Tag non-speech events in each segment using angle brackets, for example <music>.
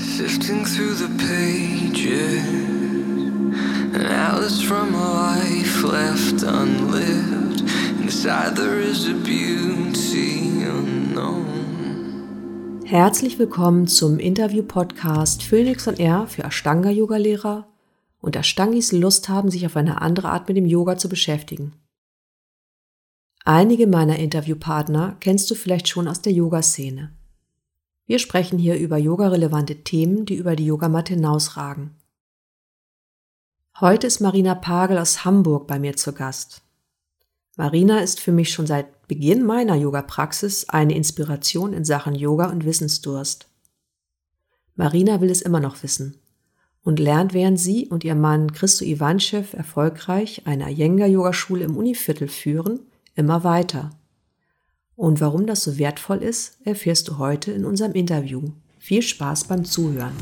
Sifting through the pages, atlas from a life left unlived. Inside there is a beauty unknown. Herzlich willkommen zum Interview-Podcast Phoenix on Air für Ashtanga-Yoga-Lehrer und Ashtangis Lust haben, sich auf eine andere Art mit dem Yoga zu beschäftigen. Einige meiner Interviewpartner kennst du vielleicht schon aus der Yoga-Szene. Wir sprechen hier über yogarelevante Themen, die über die Yogamatte hinausragen. Heute ist Marina Pagel aus Hamburg bei mir zu Gast. Marina ist für mich schon seit Beginn meiner Yoga-Praxis eine Inspiration in Sachen Yoga und Wissensdurst. Marina will es immer noch wissen und lernt, während sie und ihr Mann Christo Ivanchev erfolgreich eine Iyengar-Yogaschule im Univiertel führen, immer weiter. Und warum das so wertvoll ist, erfährst du heute in unserem Interview. Viel Spaß beim Zuhören.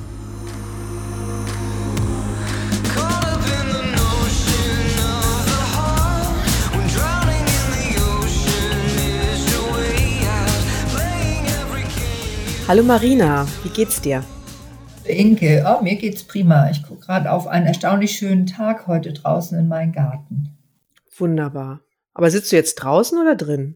Hallo Marina, wie geht's dir? Inke, oh, mir geht's prima. Ich gucke gerade auf einen erstaunlich schönen Tag heute draußen in meinem Garten. Wunderbar. Aber sitzt du jetzt draußen oder drin?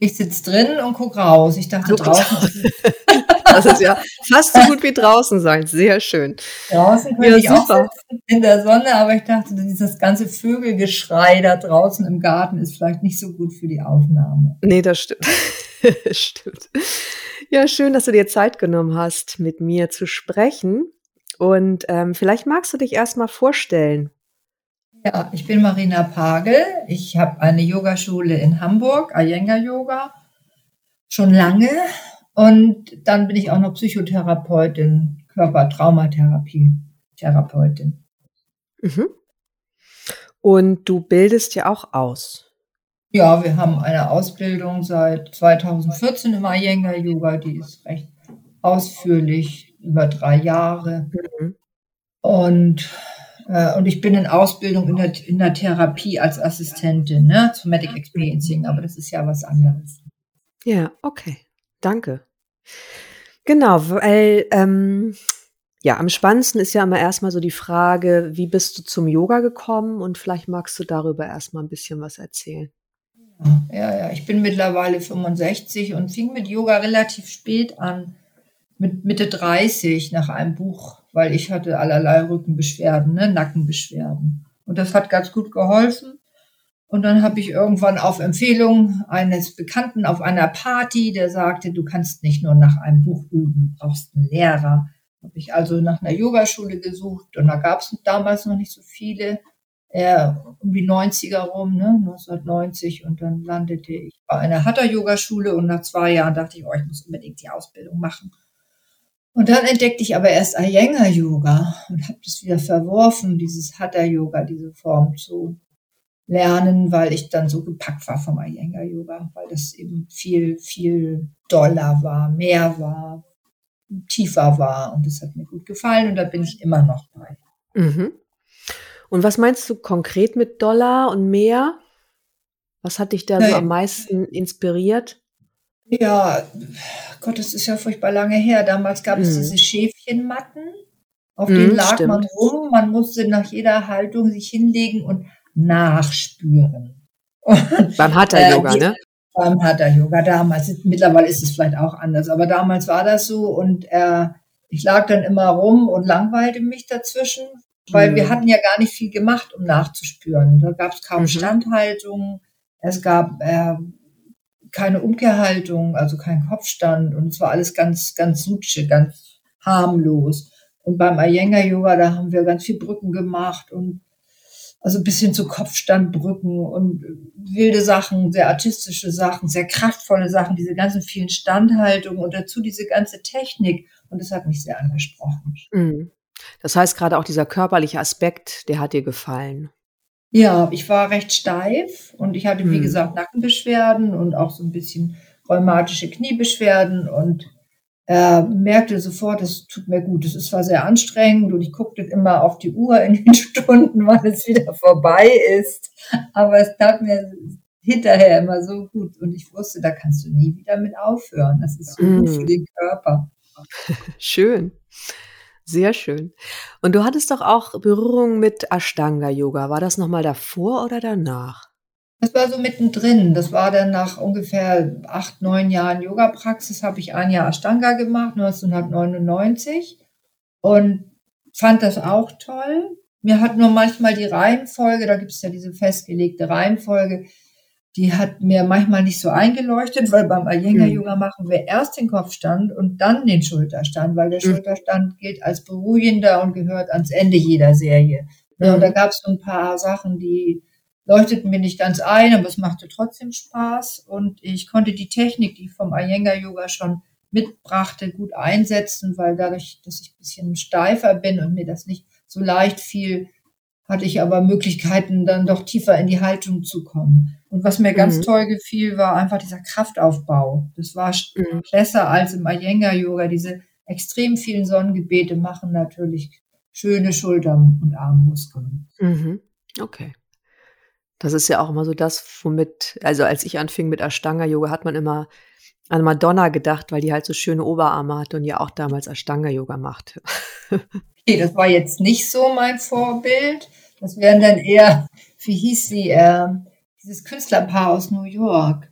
Ich sitze drin und gucke raus. Ich dachte draußen. <laughs> das ist ja fast so gut wie draußen sein. Sehr schön. Draußen könnte ja, ich super. auch sitzen in der Sonne, aber ich dachte, dieses ganze Vögelgeschrei da draußen im Garten ist vielleicht nicht so gut für die Aufnahme. Nee, das stimmt. <laughs> stimmt. Ja, schön, dass du dir Zeit genommen hast, mit mir zu sprechen. Und ähm, vielleicht magst du dich erstmal vorstellen. Ja, ich bin Marina Pagel. Ich habe eine Yogaschule in Hamburg, Iyengar Yoga, schon lange. Und dann bin ich auch noch Psychotherapeutin, Körpertraumatherapie, Therapeutin. Mhm. Und du bildest ja auch aus. Ja, wir haben eine Ausbildung seit 2014 im Iyengar Yoga, die ist recht ausführlich, über drei Jahre. Mhm. Und und ich bin in Ausbildung in der, in der Therapie als Assistentin, ne, Somatic Experiencing, aber das ist ja was anderes. Ja, okay. Danke. Genau, weil ähm, ja, am spannendsten ist ja immer erstmal so die Frage, wie bist du zum Yoga gekommen und vielleicht magst du darüber erstmal ein bisschen was erzählen. Ja, ja, ich bin mittlerweile 65 und fing mit Yoga relativ spät an, mit Mitte 30 nach einem Buch weil ich hatte allerlei Rückenbeschwerden, ne, Nackenbeschwerden. Und das hat ganz gut geholfen. Und dann habe ich irgendwann auf Empfehlung eines Bekannten auf einer Party, der sagte, du kannst nicht nur nach einem Buch üben, du brauchst einen Lehrer. Habe ich also nach einer Yogaschule gesucht und da gab es damals noch nicht so viele, eher um die 90er rum, ne, 1990 und dann landete ich bei einer Hatha-Yogaschule und nach zwei Jahren dachte ich, oh, ich muss unbedingt die Ausbildung machen. Und dann entdeckte ich aber erst Iyengar Yoga und habe das wieder verworfen, dieses Hatha Yoga, diese Form zu lernen, weil ich dann so gepackt war vom Iyengar Yoga, weil das eben viel, viel doller war, mehr war, tiefer war und das hat mir gut gefallen und da bin ich immer noch bei. Mhm. Und was meinst du konkret mit Dollar und mehr? Was hat dich da so am meisten inspiriert? Ja, Gott, das ist ja furchtbar lange her. Damals gab es mhm. diese Schäfchenmatten, auf denen mhm, lag stimmt. man rum. Man musste nach jeder Haltung sich hinlegen und nachspüren. Und, beim Hatha-Yoga, äh, ne? Beim Hatha-Yoga damals. Mittlerweile ist es vielleicht auch anders, aber damals war das so und äh, ich lag dann immer rum und langweilte mich dazwischen, weil mhm. wir hatten ja gar nicht viel gemacht, um nachzuspüren. Da gab es kaum mhm. Standhaltung. Es gab äh, keine Umkehrhaltung, also kein Kopfstand und es war alles ganz, ganz sutsche, ganz harmlos. Und beim Iyengar Yoga, da haben wir ganz viel Brücken gemacht und also bis hin zu Kopfstandbrücken und wilde Sachen, sehr artistische Sachen, sehr kraftvolle Sachen, diese ganzen vielen Standhaltungen und dazu diese ganze Technik. Und das hat mich sehr angesprochen. Mhm. Das heißt, gerade auch dieser körperliche Aspekt, der hat dir gefallen. Ja, ich war recht steif und ich hatte, wie hm. gesagt, Nackenbeschwerden und auch so ein bisschen rheumatische Kniebeschwerden und äh, merkte sofort, es tut mir gut. Es ist zwar sehr anstrengend und ich guckte immer auf die Uhr in den <laughs> Stunden, wann es wieder vorbei ist, aber es tat mir hinterher immer so gut und ich wusste, da kannst du nie wieder mit aufhören. Das ist so hm. gut für den Körper. <laughs> Schön. Sehr schön. Und du hattest doch auch Berührung mit Ashtanga-Yoga. War das nochmal davor oder danach? Das war so mittendrin. Das war dann nach ungefähr acht, neun Jahren Yoga-Praxis, habe ich ein Jahr Ashtanga gemacht, 1999. Und fand das auch toll. Mir hat nur manchmal die Reihenfolge, da gibt es ja diese festgelegte Reihenfolge, die hat mir manchmal nicht so eingeleuchtet, weil beim Iyengar-Yoga mhm. machen wir erst den Kopfstand und dann den Schulterstand, weil der mhm. Schulterstand gilt als beruhigender und gehört ans Ende jeder Serie. Ja, und da gab es so ein paar Sachen, die leuchteten mir nicht ganz ein, aber es machte trotzdem Spaß und ich konnte die Technik, die ich vom Iyengar-Yoga schon mitbrachte, gut einsetzen, weil dadurch, dass ich ein bisschen steifer bin und mir das nicht so leicht fiel, hatte ich aber Möglichkeiten, dann doch tiefer in die Haltung zu kommen. Und was mir ganz mhm. toll gefiel, war einfach dieser Kraftaufbau. Das war mhm. besser als im Iyengar-Yoga. Diese extrem vielen Sonnengebete machen natürlich schöne Schultern- und Armmuskeln. Mhm. Okay. Das ist ja auch immer so das, womit, also als ich anfing mit Ashtanga-Yoga, hat man immer an Madonna gedacht, weil die halt so schöne Oberarme hatte und ja auch damals Ashtanga-Yoga machte. <laughs> okay, das war jetzt nicht so mein Vorbild. Das wären dann eher, wie hieß sie, äh, dieses Künstlerpaar aus New York.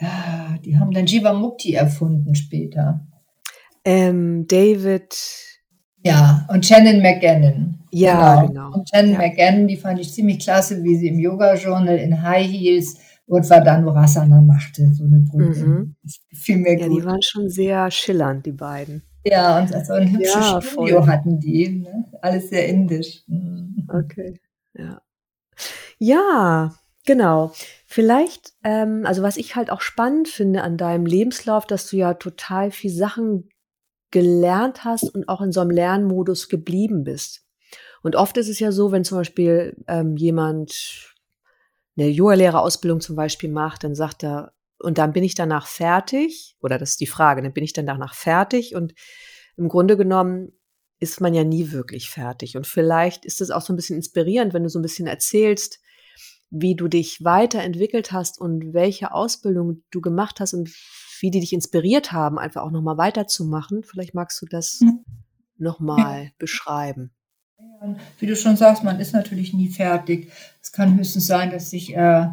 Ah, die haben dann Jiva Mukti erfunden später. Ähm, David. Ja, und Shannon McGannon. Ja, genau. genau. Und Shannon ja. McGannon, die fand ich ziemlich klasse, wie sie im Yoga-Journal in High Heels Urdhva machte, so eine Brücke. Mhm. Viel mehr ja, die waren schon sehr schillernd, die beiden. Ja, und so ein hübsches ja, Studio voll. hatten die. Ne? Alles sehr indisch. Mhm. Okay, ja. Ja, genau. Vielleicht, ähm, also was ich halt auch spannend finde an deinem Lebenslauf, dass du ja total viel Sachen gelernt hast und auch in so einem Lernmodus geblieben bist. Und oft ist es ja so, wenn zum Beispiel ähm, jemand eine Yoga-Lehrerausbildung zum Beispiel macht, dann sagt er, und dann bin ich danach fertig, oder das ist die Frage, dann bin ich danach fertig und im Grunde genommen ist man ja nie wirklich fertig. Und vielleicht ist es auch so ein bisschen inspirierend, wenn du so ein bisschen erzählst, wie du dich weiterentwickelt hast und welche Ausbildung du gemacht hast und wie die dich inspiriert haben, einfach auch nochmal weiterzumachen. Vielleicht magst du das mhm. nochmal ja. beschreiben. Wie du schon sagst, man ist natürlich nie fertig. Es kann höchstens sein, dass sich äh,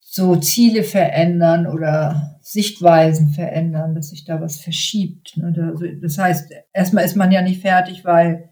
so Ziele verändern oder Sichtweisen verändern, dass sich da was verschiebt. Ne? Das heißt, erstmal ist man ja nicht fertig, weil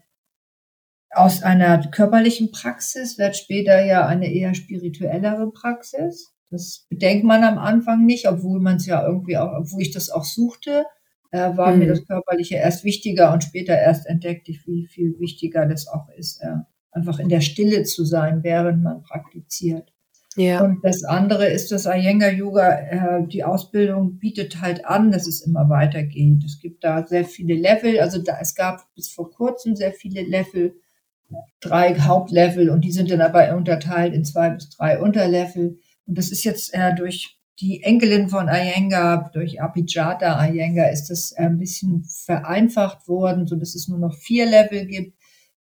aus einer körperlichen Praxis wird später ja eine eher spirituellere Praxis. Das bedenkt man am Anfang nicht, obwohl man es ja irgendwie auch, obwohl ich das auch suchte äh, war mhm. mir das Körperliche erst wichtiger und später erst entdeckte ich, wie viel wichtiger das auch ist, äh, einfach in der Stille zu sein, während man praktiziert. Ja. Und das andere ist das Iyengar Yoga, äh, die Ausbildung bietet halt an, dass es immer weitergeht. Es gibt da sehr viele Level, also da, es gab bis vor kurzem sehr viele Level, drei Hauptlevel und die sind dann aber unterteilt in zwei bis drei Unterlevel. Und das ist jetzt äh, durch die Enkelin von Iyengar, durch Abhijata Iyengar, ist das ein bisschen vereinfacht worden, so dass es nur noch vier Level gibt,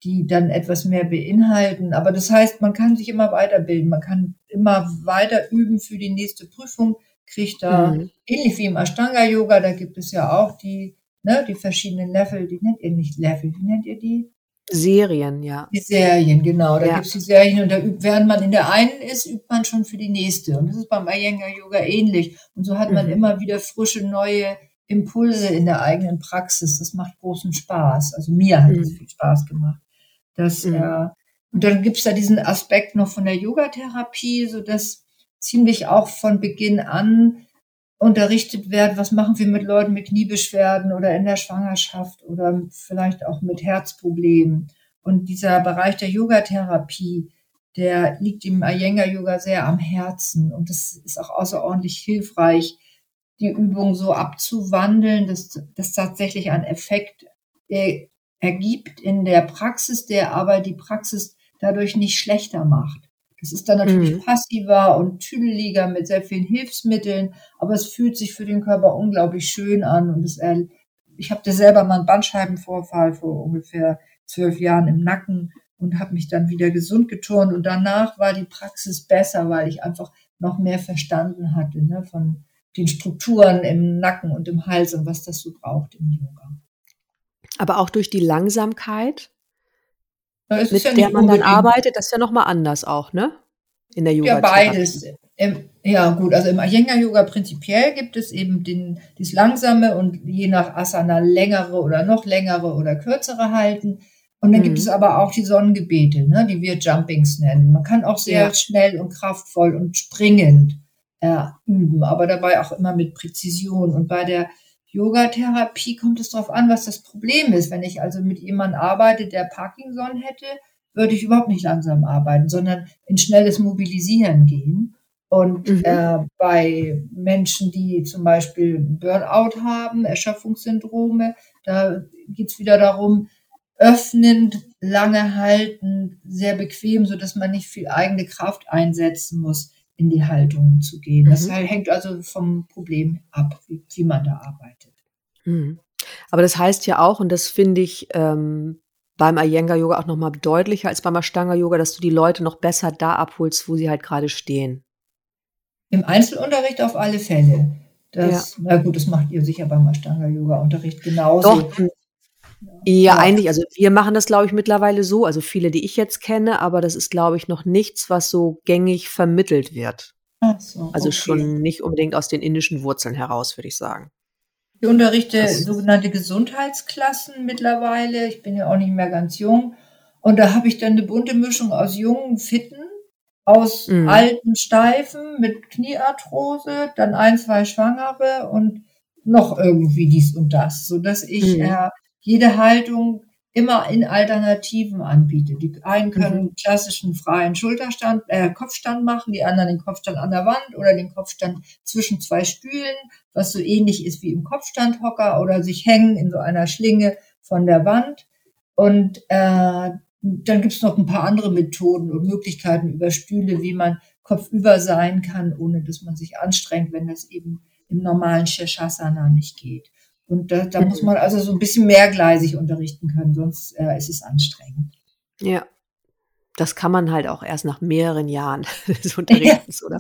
die dann etwas mehr beinhalten. Aber das heißt, man kann sich immer weiterbilden, man kann immer weiter üben für die nächste Prüfung, kriegt da, mhm. ähnlich wie im Ashtanga Yoga, da gibt es ja auch die, ne, die verschiedenen Level, die nennt ihr nicht Level, wie nennt ihr die? Serien, ja. Die Serien, genau. Da ja. gibt es die Serien und da übt, während man in der einen ist, übt man schon für die nächste. Und das ist beim Iyengar Yoga ähnlich. Und so hat man mhm. immer wieder frische, neue Impulse in der eigenen Praxis. Das macht großen Spaß. Also mir hat es mhm. viel Spaß gemacht. Das, mhm. äh, und dann gibt es da diesen Aspekt noch von der Yogatherapie, so dass ziemlich auch von Beginn an unterrichtet wird, was machen wir mit Leuten mit Kniebeschwerden oder in der Schwangerschaft oder vielleicht auch mit Herzproblemen. Und dieser Bereich der Yogatherapie, der liegt im Iyengar Yoga sehr am Herzen und das ist auch außerordentlich hilfreich, die Übung so abzuwandeln, dass das tatsächlich einen Effekt ergibt in der Praxis, der aber die Praxis dadurch nicht schlechter macht. Das ist dann natürlich mhm. passiver und tüdeliger mit sehr vielen Hilfsmitteln, aber es fühlt sich für den Körper unglaublich schön an und es, ich habe selber mal einen Bandscheibenvorfall vor ungefähr zwölf Jahren im Nacken und habe mich dann wieder gesund geturnt und danach war die Praxis besser, weil ich einfach noch mehr verstanden hatte ne, von den Strukturen im Nacken und im Hals und was das so braucht im Yoga. Aber auch durch die Langsamkeit, Ist mit ja der man dann arbeitet, das ist ja nochmal anders auch, ne? In der Ja, Yoga-Therapie. beides. Im, ja, gut, also im Iyengar-Yoga prinzipiell gibt es eben den, das langsame und je nach Asana längere oder noch längere oder kürzere halten. Und dann gibt Mhm. es aber auch die Sonnengebete, ne, die wir Jumpings nennen. Man kann auch sehr Ja. schnell und kraftvoll und springend äh, üben, aber dabei auch immer mit Präzision. Und bei der Yoga-Therapie kommt es darauf an, was das Problem ist. Wenn ich also mit jemandem arbeite, der Parkinson hätte, würde ich überhaupt nicht langsam arbeiten, sondern in schnelles Mobilisieren gehen. Und Mhm. äh, bei Menschen, die zum Beispiel Burnout haben, Erschöpfungssyndrome, da geht es wieder darum, öffnend, lange halten, sehr bequem, so dass man nicht viel eigene Kraft einsetzen muss, in die Haltung zu gehen. Das Mhm. hängt also vom Problem ab, wie, wie man da arbeitet. Mhm. Aber das heißt ja auch, und das finde ich ähm, beim Iyengar-Yoga auch nochmal deutlicher als beim Ashtanga-Yoga, dass du die Leute noch besser da abholst, wo sie halt gerade stehen. Im Einzelunterricht auf alle Fälle. Das, Na gut, das macht ihr sicher beim Ashtanga-Yoga-Unterricht genauso. Doch, ja, eigentlich, also wir machen das, glaube ich, mittlerweile so, also viele, die ich jetzt kenne, aber das ist, glaube ich, noch nichts, was so gängig vermittelt wird. Ach so, Also okay. schon nicht unbedingt aus den indischen Wurzeln heraus, würde ich sagen. Ich unterrichte Das- sogenannte Gesundheitsklassen mittlerweile. Ich bin ja auch nicht mehr ganz jung. Und da habe ich dann eine bunte Mischung aus jungen, fitten, aus Mhm. alten, steifen mit Kniearthrose, dann ein, zwei Schwangere und noch irgendwie dies und das, so dass ich Mhm. äh, jede Haltung immer in Alternativen anbiete. Die einen können Mhm. klassischen freien Schulterstand, äh, Kopfstand machen, die anderen den Kopfstand an der Wand oder den Kopfstand zwischen zwei Stühlen, was so ähnlich ist wie im Kopfstandhocker oder sich hängen in so einer Schlinge von der Wand. Und äh, dann gibt's noch ein paar andere Methoden und Möglichkeiten über Stühle, wie man kopfüber sein kann, ohne dass man sich anstrengt, wenn das eben im normalen Shirshasana nicht geht. Und da, da Mhm. muss man also so ein bisschen mehrgleisig unterrichten können, sonst äh, ist es anstrengend. Ja. Das kann man halt auch erst nach mehreren Jahren <laughs> des Unterrichtens, oder?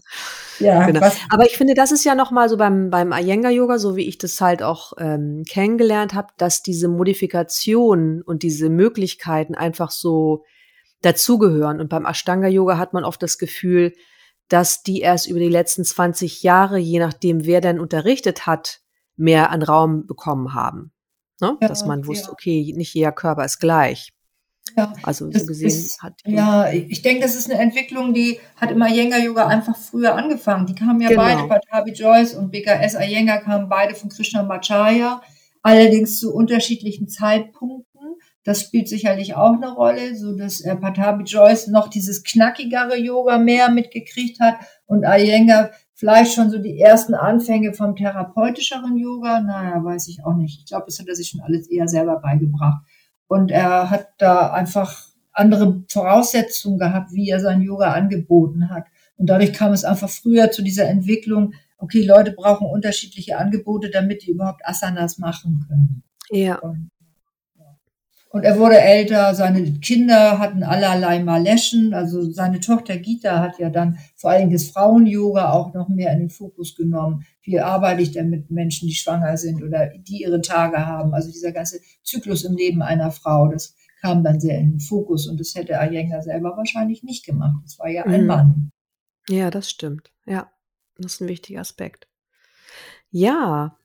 Ja, Genau. Aber ich finde, das ist ja noch mal so beim, beim Iyengar-Yoga, so wie ich das halt auch ähm, kennengelernt habe, dass diese Modifikationen und diese Möglichkeiten einfach so dazugehören. Und beim Ashtanga-Yoga hat man oft das Gefühl, dass die erst über die letzten 20 Jahre, je nachdem, wer denn unterrichtet hat, mehr an Raum bekommen haben. Ne? Ja, dass man wusste, ja. okay, nicht jeder Körper ist gleich. ja, Also so gesehen ist- hat ja, ich denke, das ist eine Entwicklung, die hat im Iyengar-Yoga einfach früher angefangen. Die kamen ja Genau. beide, Patabi Joyce und BKS Iyengar kamen beide von Krishnamacharya, allerdings zu unterschiedlichen Zeitpunkten. Das spielt sicherlich auch eine Rolle, so dass äh, Patabi Joyce noch dieses knackigere Yoga mehr mitgekriegt hat und Iyengar vielleicht schon so die ersten Anfänge vom therapeutischeren Yoga. Naja, weiß ich auch nicht. Ich glaube, das hat er sich schon alles eher selber beigebracht. Und er hat da einfach andere Voraussetzungen gehabt, wie er sein Yoga angeboten hat. Und dadurch kam es einfach früher zu dieser Entwicklung, okay, Leute brauchen unterschiedliche Angebote, damit die überhaupt Asanas machen können. ja, Und. Und er wurde älter, seine Kinder hatten allerlei Maleschen, also seine Tochter Gita hat ja dann vor allem das Frauen-Yoga auch noch mehr in den Fokus genommen. Wie arbeite ich denn mit Menschen, die schwanger sind oder die ihre Tage haben? Also dieser ganze Zyklus im Leben einer Frau, das kam dann sehr in den Fokus und das hätte Iyengar selber wahrscheinlich nicht gemacht. Das war ja ein Mhm. Mann. Ja, das stimmt. Ja, das ist ein wichtiger Aspekt. Ja.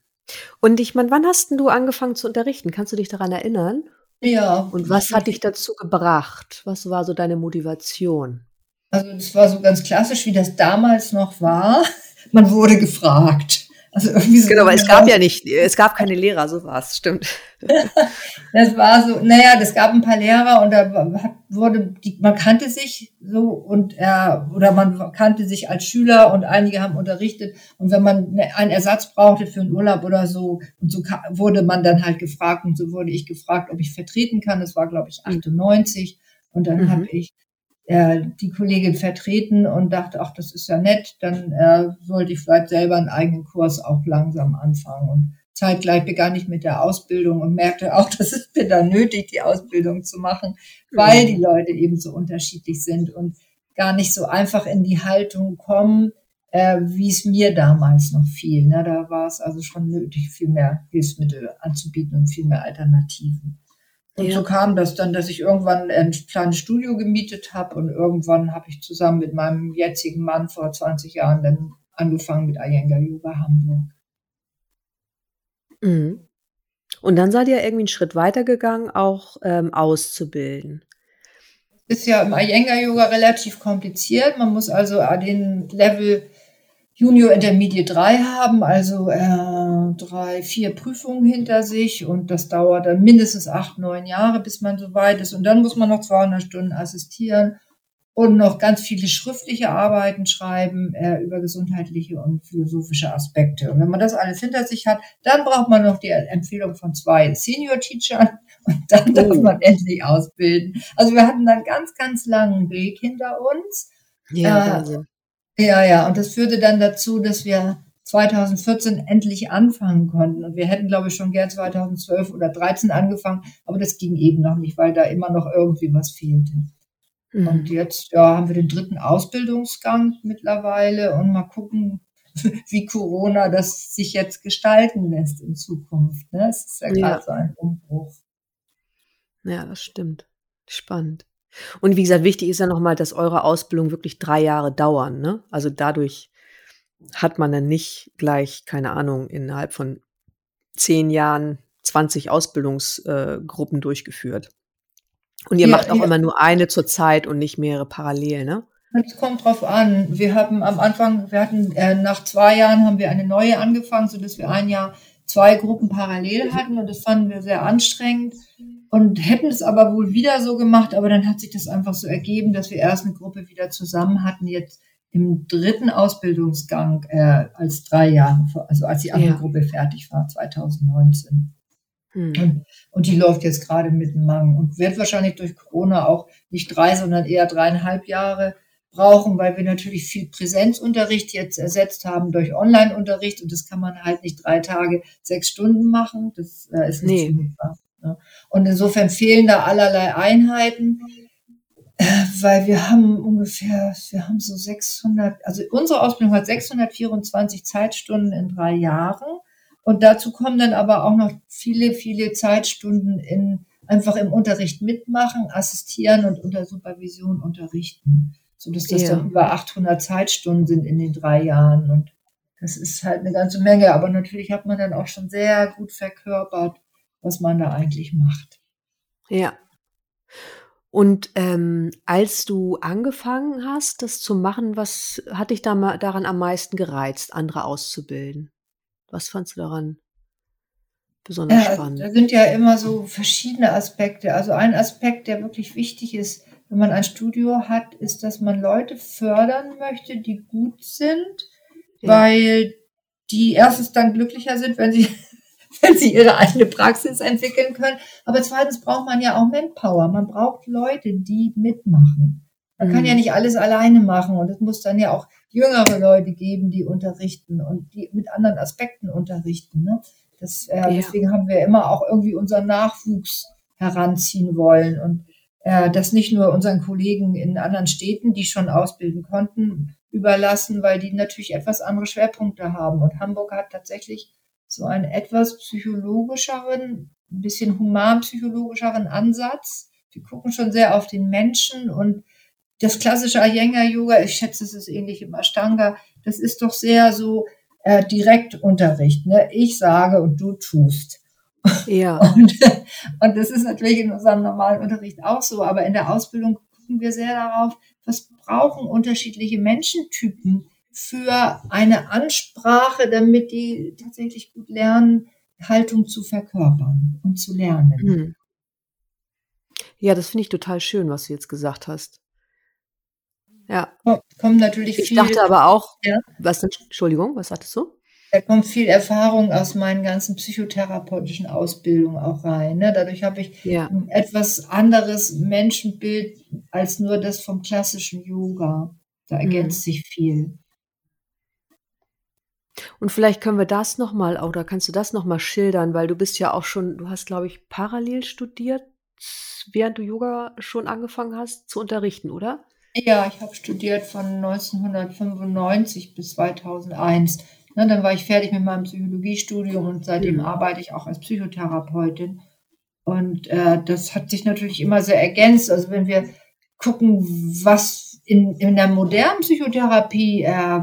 Und ich meine, wann hast denn du angefangen zu unterrichten? Kannst du dich daran erinnern? Ja. Und was hat dich dazu gebracht? Was war so deine Motivation? Also das war so ganz klassisch, wie das damals noch war. Man wurde gefragt. Also irgendwie so Genau, weil es gab ja nicht, es gab keine Lehrer, so war es, stimmt. <laughs> Das war so, naja, das gab ein paar Lehrer und da wurde, die, man kannte sich so und er, oder man kannte sich als Schüler und einige haben unterrichtet und wenn man ne- einen Ersatz brauchte für einen Urlaub oder so und so wurde man dann halt gefragt und so wurde ich gefragt, ob ich vertreten kann. Das war glaube ich 98 und dann Mhm. habe ich äh, die Kollegin vertreten und dachte, ach, das ist ja nett, dann äh, sollte ich vielleicht selber einen eigenen Kurs auch langsam anfangen. Und zeitgleich begann ich mit der Ausbildung und merkte auch, <laughs> das ist mir dann nötig, die Ausbildung zu machen, weil Mhm. die Leute eben so unterschiedlich sind und gar nicht so einfach in die Haltung kommen, äh, wie es mir damals noch fiel. Ne? Da war es also schon nötig, viel mehr Hilfsmittel anzubieten und viel mehr Alternativen. Und ja. so kam das dann, dass ich irgendwann ein kleines Studio gemietet habe und irgendwann habe ich zusammen mit meinem jetzigen Mann vor 20 Jahren dann angefangen mit Iyengar Yoga Hamburg. Mhm. Und dann seid ihr irgendwie einen Schritt weitergegangen, auch ähm, auszubilden. Ist ja im Iyengar Yoga relativ kompliziert. Man muss also den Level Junior Intermediate 3 haben, also äh, drei, vier Prüfungen hinter sich und das dauert dann mindestens acht, neun Jahre, bis man so weit ist. Und dann muss man noch 200 Stunden assistieren und noch ganz viele schriftliche Arbeiten schreiben äh, über gesundheitliche und philosophische Aspekte. Und wenn man das alles hinter sich hat, dann braucht man noch die Empfehlung von zwei Senior-Teachern <laughs> und dann darf oh. man endlich ausbilden. Also wir hatten dann ganz, ganz langen Weg hinter uns. Ja, äh. Ja, ja, und das führte dann dazu, dass wir 2014 endlich anfangen konnten. Und wir hätten, glaube ich, schon gern 2012 oder 2013 angefangen, aber das ging eben noch nicht, weil da immer noch irgendwie was fehlte. Mhm. Und jetzt ja, haben wir den dritten Ausbildungsgang mittlerweile und mal gucken, <laughs> wie Corona das sich jetzt gestalten lässt in Zukunft. Ne? Es ist ja gerade ja. so ein Umbruch. Ja, das stimmt. Spannend. Und wie gesagt, wichtig ist ja nochmal, dass eure Ausbildung wirklich drei Jahre dauern. Ne? Also dadurch hat man dann nicht gleich, keine Ahnung, innerhalb von zehn Jahren 20 Ausbildungsgruppen äh, durchgeführt. Und ihr ja, macht auch ja. immer nur eine zur Zeit und nicht mehrere parallel, ne? Es kommt drauf an. Wir haben am Anfang, wir hatten äh, nach zwei Jahren haben wir eine neue angefangen, so dass wir ein Jahr zwei Gruppen parallel hatten und das fanden wir sehr anstrengend und hätten es aber wohl wieder so gemacht, aber dann hat sich das einfach so ergeben, dass wir erst eine Gruppe wieder zusammen hatten, jetzt im dritten Ausbildungsgang äh, als drei Jahre, also als die andere ja. Gruppe fertig war, 2019. Hm. Und, und, die läuft jetzt gerade mit Mang und wird wahrscheinlich durch Corona auch nicht drei, sondern eher dreieinhalb Jahre brauchen, weil wir natürlich viel Präsenzunterricht jetzt ersetzt haben durch Online-Unterricht und das kann man halt nicht drei Tage, sechs Stunden machen. Das äh, ist nicht nee. zumutbar. Ne? Und insofern fehlen da allerlei Einheiten, äh, weil wir haben ungefähr, wir haben so 600, also unsere Ausbildung hat 624 Zeitstunden in drei Jahren. Und dazu kommen dann aber auch noch viele, viele Zeitstunden in einfach im Unterricht mitmachen, assistieren und unter Supervision unterrichten, sodass das ja. dann über 800 Zeitstunden sind in den drei Jahren. Und das ist halt eine ganze Menge. Aber natürlich hat man dann auch schon sehr gut verkörpert, was man da eigentlich macht. Ja. Und ähm, als du angefangen hast, das zu machen, was hat dich da mal daran am meisten gereizt, andere auszubilden? Was fandst du daran besonders ja, spannend? Da sind ja immer so verschiedene Aspekte. Also ein Aspekt, der wirklich wichtig ist, wenn man ein Studio hat, ist, dass man Leute fördern möchte, die gut sind, ja. weil die erstens dann glücklicher sind, wenn sie wenn sie ihre eigene Praxis entwickeln können. Aber zweitens braucht man ja auch Manpower. Man braucht Leute, die mitmachen. Man mhm. kann ja nicht alles alleine machen und es muss dann ja auch jüngere Leute geben, die unterrichten und die mit anderen Aspekten unterrichten. Ne? Das, äh, ja. Deswegen haben wir immer auch irgendwie unseren Nachwuchs heranziehen wollen und äh, das nicht nur unseren Kollegen in anderen Städten, die schon ausbilden konnten, überlassen, weil die natürlich etwas andere Schwerpunkte haben. Und Hamburg hat tatsächlich so einen etwas psychologischeren, ein bisschen humanpsychologischeren Ansatz. Wir gucken schon sehr auf den Menschen und das klassische Iyengar-Yoga, ich schätze, es ist ähnlich im Ashtanga, das ist doch sehr so äh, Direktunterricht. Ne? Ich sage und du tust. Ja. <laughs> Und, und das ist natürlich in unserem normalen Unterricht auch so, aber in der Ausbildung gucken wir sehr darauf, was brauchen unterschiedliche Menschentypen für eine Ansprache, damit die tatsächlich gut lernen, Haltung zu verkörpern und zu lernen. Mhm. Ja, das finde ich total schön, was du jetzt gesagt hast. Ja. Kommt natürlich ich viel. Dachte aber auch, ja? was, Entschuldigung, was sagtest du? Da kommt viel Erfahrung aus meinen ganzen psychotherapeutischen Ausbildungen auch rein. Ne? Dadurch habe ich ja. ein etwas anderes Menschenbild als nur das vom klassischen Yoga. Da ergänzt mhm. sich viel. Und vielleicht können wir das noch mal oder kannst du das noch mal schildern, weil du bist ja auch schon du hast, glaube ich, parallel studiert, während du Yoga schon angefangen hast zu unterrichten, oder? Ja, ich habe studiert von 1995 bis 2001. Ne, dann war ich fertig mit meinem Psychologiestudium und seitdem Mhm. arbeite ich auch als Psychotherapeutin. Und äh, das hat sich natürlich immer sehr ergänzt. Also wenn wir gucken, was in, in der modernen Psychotherapie äh,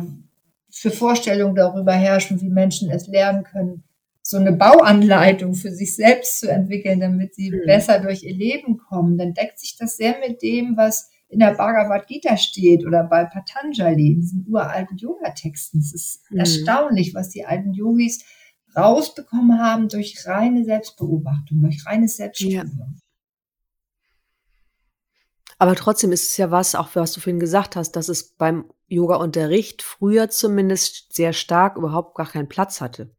für Vorstellungen darüber herrschen, wie Menschen es lernen können, so eine Bauanleitung für sich selbst zu entwickeln, damit sie mhm. besser durch ihr Leben kommen, dann deckt sich das sehr mit dem, was in der Bhagavad Gita steht oder bei Patanjali, in diesen uralten Yoga-Texten. Es ist mhm. erstaunlich, was die alten Yogis rausbekommen haben durch reine Selbstbeobachtung, durch reines Selbststudium. Ja. Aber trotzdem ist es ja was, auch was du vorhin gesagt hast, dass es beim Yoga-Unterricht früher zumindest sehr stark überhaupt gar keinen Platz hatte.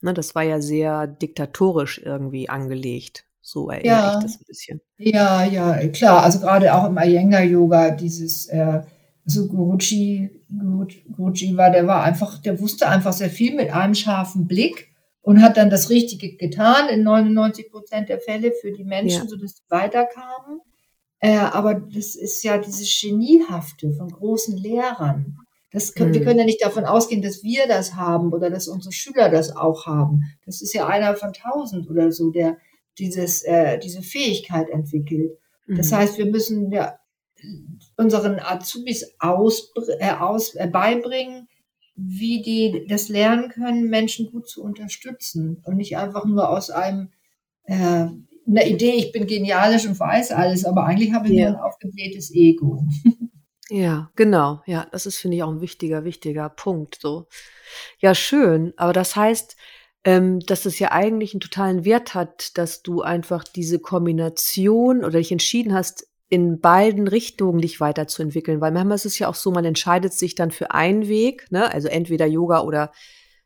Ne, das war ja sehr diktatorisch irgendwie angelegt. So erinnere ja. ich das ein bisschen. Ja, ja, klar. Also gerade auch im Iyengar-Yoga, dieses, äh, so Guruji, Guruji war, der war einfach, der wusste einfach sehr viel mit einem scharfen Blick und hat dann das Richtige getan in 99 Prozent der Fälle für die Menschen, ja. sodass sie weiterkamen. Äh, aber das ist ja dieses Geniehafte von großen Lehrern. Das können, hm. Wir können ja nicht davon ausgehen, dass wir das haben oder dass unsere Schüler das auch haben. Das ist ja einer von tausend oder so, der dieses, äh, diese Fähigkeit entwickelt. Das mhm. heißt, wir müssen ja unseren Azubis aus, äh, aus, äh, beibringen, wie die das lernen können, Menschen gut zu unterstützen und nicht einfach nur aus einem äh, einer Idee, ich bin genialisch und weiß alles, aber eigentlich habe ich ja. nur ein aufgeblähtes Ego. <laughs> Ja, genau. Ja, das ist, finde ich, auch ein wichtiger, wichtiger Punkt. So. Ja, schön. Aber das heißt, ähm, dass es ja eigentlich einen totalen Wert hat, dass du einfach diese Kombination oder dich entschieden hast, in beiden Richtungen dich weiterzuentwickeln. Weil manchmal ist es ja auch so, man entscheidet sich dann für einen Weg, ne? also entweder Yoga oder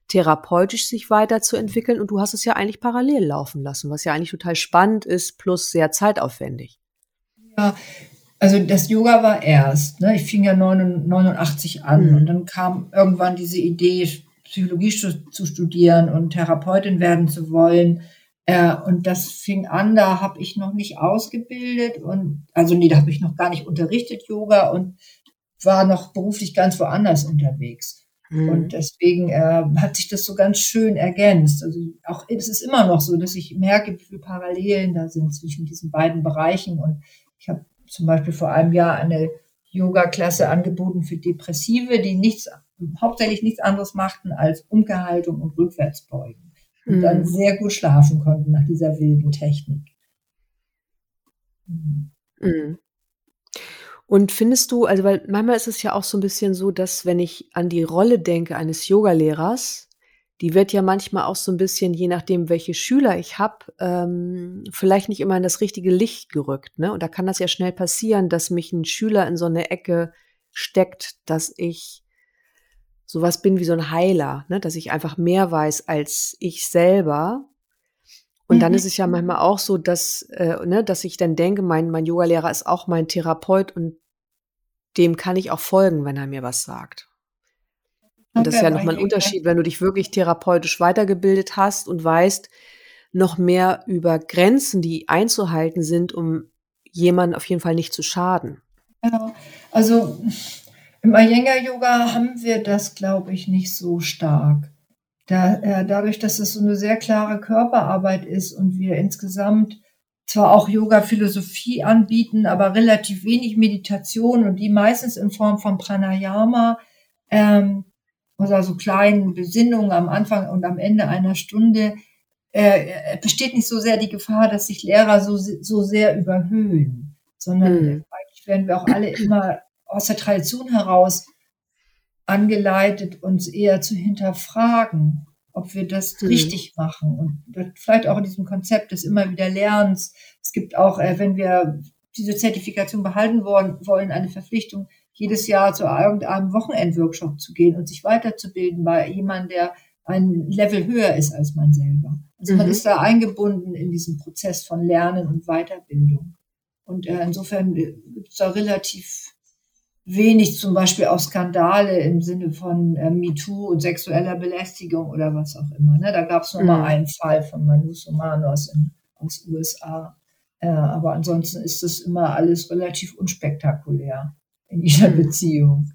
therapeutisch sich weiterzuentwickeln. Und du hast es ja eigentlich parallel laufen lassen, was ja eigentlich total spannend ist, plus sehr zeitaufwendig. Ja, also das Yoga war erst. Ne? Ich fing ja 89 an mhm. und dann kam irgendwann diese Idee, Psychologie zu studieren und Therapeutin werden zu wollen. Äh, und das fing an, da habe ich noch nicht ausgebildet und also nee, da habe ich noch gar nicht unterrichtet Yoga und war noch beruflich ganz woanders unterwegs. Mhm. Und deswegen äh, hat sich das so ganz schön ergänzt. Also auch es ist immer noch so, dass ich merke, wie viele Parallelen da sind zwischen diesen beiden Bereichen. Und ich habe zum Beispiel vor einem Jahr eine Yoga-Klasse angeboten für Depressive, die nichts, hauptsächlich nichts anderes machten als Umgehaltung und Rückwärtsbeugen. Und mhm. dann sehr gut schlafen konnten nach dieser wilden Technik. Mhm. Und findest du, also weil manchmal ist es ja auch so ein bisschen so, dass wenn ich an die Rolle denke eines Yogalehrers, die wird ja manchmal auch so ein bisschen, je nachdem, welche Schüler ich habe, ähm, vielleicht nicht immer in das richtige Licht gerückt. Ne? Und da kann das ja schnell passieren, dass mich ein Schüler in so eine Ecke steckt, dass ich sowas bin wie so ein Heiler, ne? dass ich einfach mehr weiß als ich selber. Und mhm. dann ist es ja manchmal auch so, dass, äh, ne, dass ich dann denke, mein, mein Yogalehrer ist auch mein Therapeut und dem kann ich auch folgen, wenn er mir was sagt. Und das ist ja nochmal ein Unterschied, wenn du dich wirklich therapeutisch weitergebildet hast und weißt noch mehr über Grenzen, die einzuhalten sind, um jemanden auf jeden Fall nicht zu schaden. Genau. Also im Iyengar-Yoga haben wir das, glaube ich, nicht so stark. Da, äh, dadurch, dass es so eine sehr klare Körperarbeit ist und wir insgesamt zwar auch Yoga-Philosophie anbieten, aber relativ wenig Meditation und die meistens in Form von Pranayama, ähm, oder so kleinen Besinnungen am Anfang und am Ende einer Stunde, äh, besteht nicht so sehr die Gefahr, dass sich Lehrer so, so sehr überhöhen, sondern mhm. eigentlich werden wir auch alle immer aus der Tradition heraus angeleitet, uns eher zu hinterfragen, ob wir das mhm. richtig machen. Und vielleicht auch in diesem Konzept des immer wieder Lernens. Es gibt auch, äh, wenn wir diese Zertifikation behalten wollen, wollen eine Verpflichtung, jedes Jahr zu irgendeinem Wochenendworkshop zu gehen und sich weiterzubilden bei jemandem, der ein Level höher ist als man selber. Also mhm. man ist da eingebunden in diesen Prozess von Lernen und Weiterbildung. Und äh, insofern gibt es da relativ wenig zum Beispiel auch Skandale im Sinne von äh, MeToo und sexueller Belästigung oder was auch immer. Ne? Da gab es nur mhm. mal einen Fall von Manu Somanos in, aus USA. Äh, aber ansonsten ist das immer alles relativ unspektakulär in dieser mhm. Beziehung.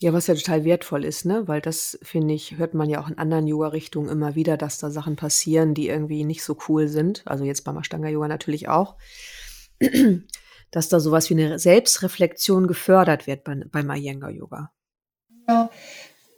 Ja, was ja total wertvoll ist, ne? Weil das, finde ich, hört man ja auch in anderen Yoga-Richtungen immer wieder, dass da Sachen passieren, die irgendwie nicht so cool sind. Also jetzt beim Ashtanga-Yoga natürlich auch. Dass da sowas wie eine Selbstreflexion gefördert wird bei, beim Iyengar-Yoga. Ja,